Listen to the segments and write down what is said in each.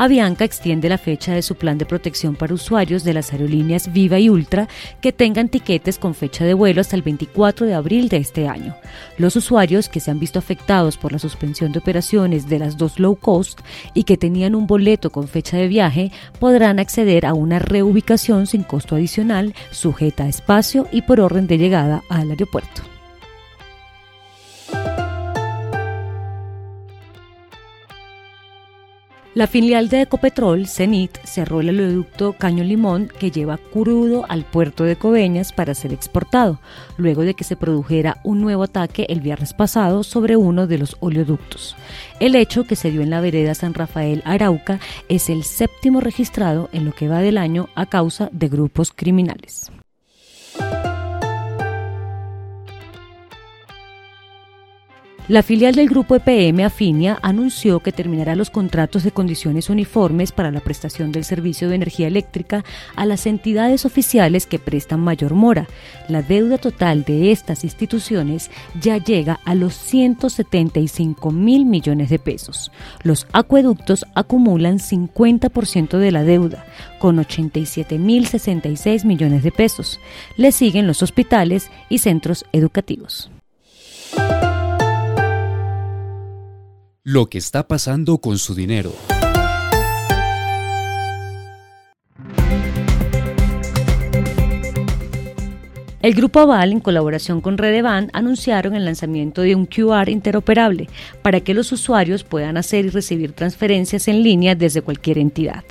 Avianca extiende la fecha de su plan de protección para usuarios de las aerolíneas Viva y Ultra que tengan tiquetes con fecha de vuelo hasta el 24 de abril de este año. Los usuarios que se han visto afectados por la suspensión de operaciones de las dos low cost y que tenían un boleto con fecha de viaje podrán acceder a una reubicación sin costo adicional, sujeta a espacio y por orden de llegada al aeropuerto. La filial de Ecopetrol, Cenit, cerró el oleoducto Caño Limón que lleva crudo al puerto de Coveñas para ser exportado, luego de que se produjera un nuevo ataque el viernes pasado sobre uno de los oleoductos. El hecho que se dio en la vereda San Rafael Arauca es el séptimo registrado en lo que va del año a causa de grupos criminales. La filial del grupo EPM Afinia anunció que terminará los contratos de condiciones uniformes para la prestación del servicio de energía eléctrica a las entidades oficiales que prestan mayor mora. La deuda total de estas instituciones ya llega a los 175 mil millones de pesos. Los acueductos acumulan 50% de la deuda, con 87 mil 66 millones de pesos. Le siguen los hospitales y centros educativos. Lo que está pasando con su dinero. El Grupo Aval, en colaboración con Redevan, anunciaron el lanzamiento de un QR interoperable para que los usuarios puedan hacer y recibir transferencias en línea desde cualquier entidad.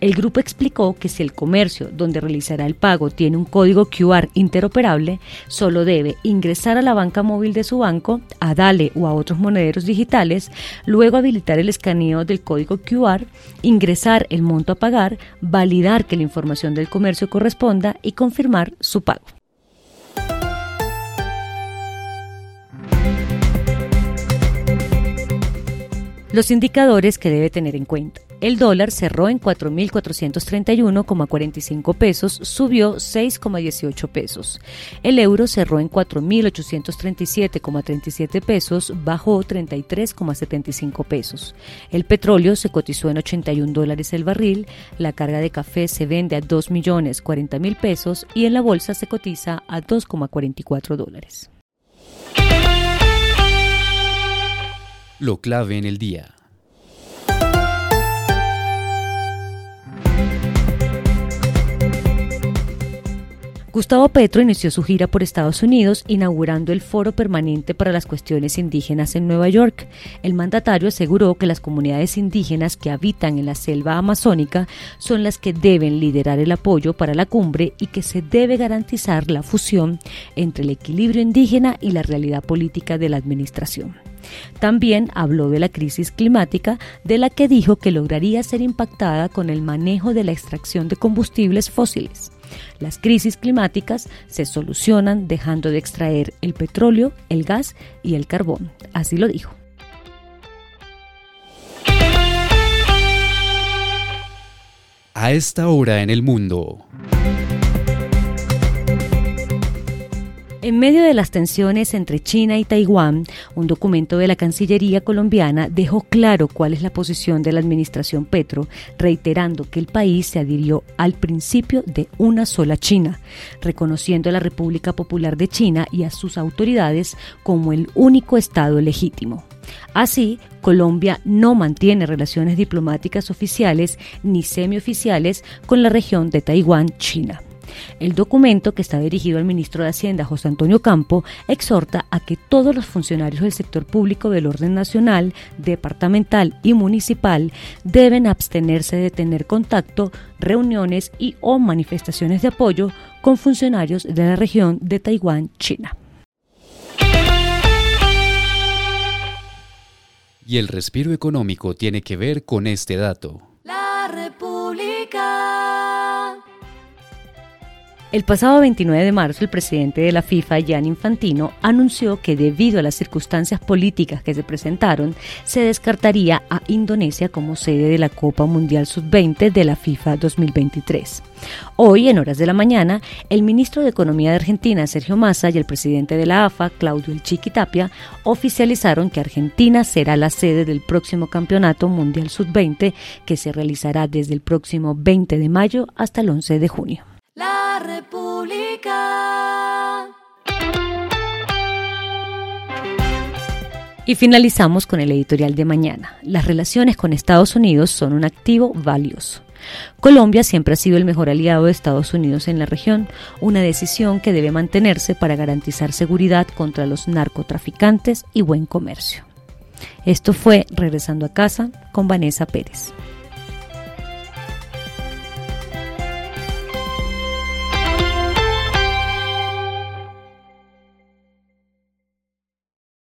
El grupo explicó que si el comercio donde realizará el pago tiene un código QR interoperable, solo debe ingresar a la banca móvil de su banco, a Dale o a otros monederos digitales, luego habilitar el escaneo del código QR, ingresar el monto a pagar, validar que la información del comercio corresponda y confirmar su pago. Los indicadores que debe tener en cuenta. El dólar cerró en 4.431,45 pesos, subió 6,18 pesos. El euro cerró en 4.837,37 pesos, bajó 33,75 pesos. El petróleo se cotizó en 81 dólares el barril, la carga de café se vende a 2.040.000 pesos y en la bolsa se cotiza a 2,44 dólares. Lo clave en el día. Gustavo Petro inició su gira por Estados Unidos inaugurando el Foro Permanente para las Cuestiones Indígenas en Nueva York. El mandatario aseguró que las comunidades indígenas que habitan en la selva amazónica son las que deben liderar el apoyo para la cumbre y que se debe garantizar la fusión entre el equilibrio indígena y la realidad política de la administración. También habló de la crisis climática, de la que dijo que lograría ser impactada con el manejo de la extracción de combustibles fósiles. Las crisis climáticas se solucionan dejando de extraer el petróleo, el gas y el carbón. Así lo dijo. A esta hora en el mundo. En medio de las tensiones entre China y Taiwán, un documento de la Cancillería colombiana dejó claro cuál es la posición de la administración Petro, reiterando que el país se adhirió al principio de una sola China, reconociendo a la República Popular de China y a sus autoridades como el único Estado legítimo. Así, Colombia no mantiene relaciones diplomáticas oficiales ni semioficiales con la región de Taiwán, China. El documento, que está dirigido al ministro de Hacienda, José Antonio Campo, exhorta a que todos los funcionarios del sector público del orden nacional, departamental y municipal deben abstenerse de tener contacto, reuniones y o manifestaciones de apoyo con funcionarios de la región de Taiwán, China. Y el respiro económico tiene que ver con este dato. El pasado 29 de marzo, el presidente de la FIFA, Gianni Infantino, anunció que debido a las circunstancias políticas que se presentaron, se descartaría a Indonesia como sede de la Copa Mundial Sub-20 de la FIFA 2023. Hoy, en horas de la mañana, el ministro de Economía de Argentina, Sergio Massa, y el presidente de la AFA, Claudio El Chiquitapia, oficializaron que Argentina será la sede del próximo Campeonato Mundial Sub-20 que se realizará desde el próximo 20 de mayo hasta el 11 de junio. República. Y finalizamos con el editorial de mañana. Las relaciones con Estados Unidos son un activo valioso. Colombia siempre ha sido el mejor aliado de Estados Unidos en la región, una decisión que debe mantenerse para garantizar seguridad contra los narcotraficantes y buen comercio. Esto fue Regresando a casa con Vanessa Pérez.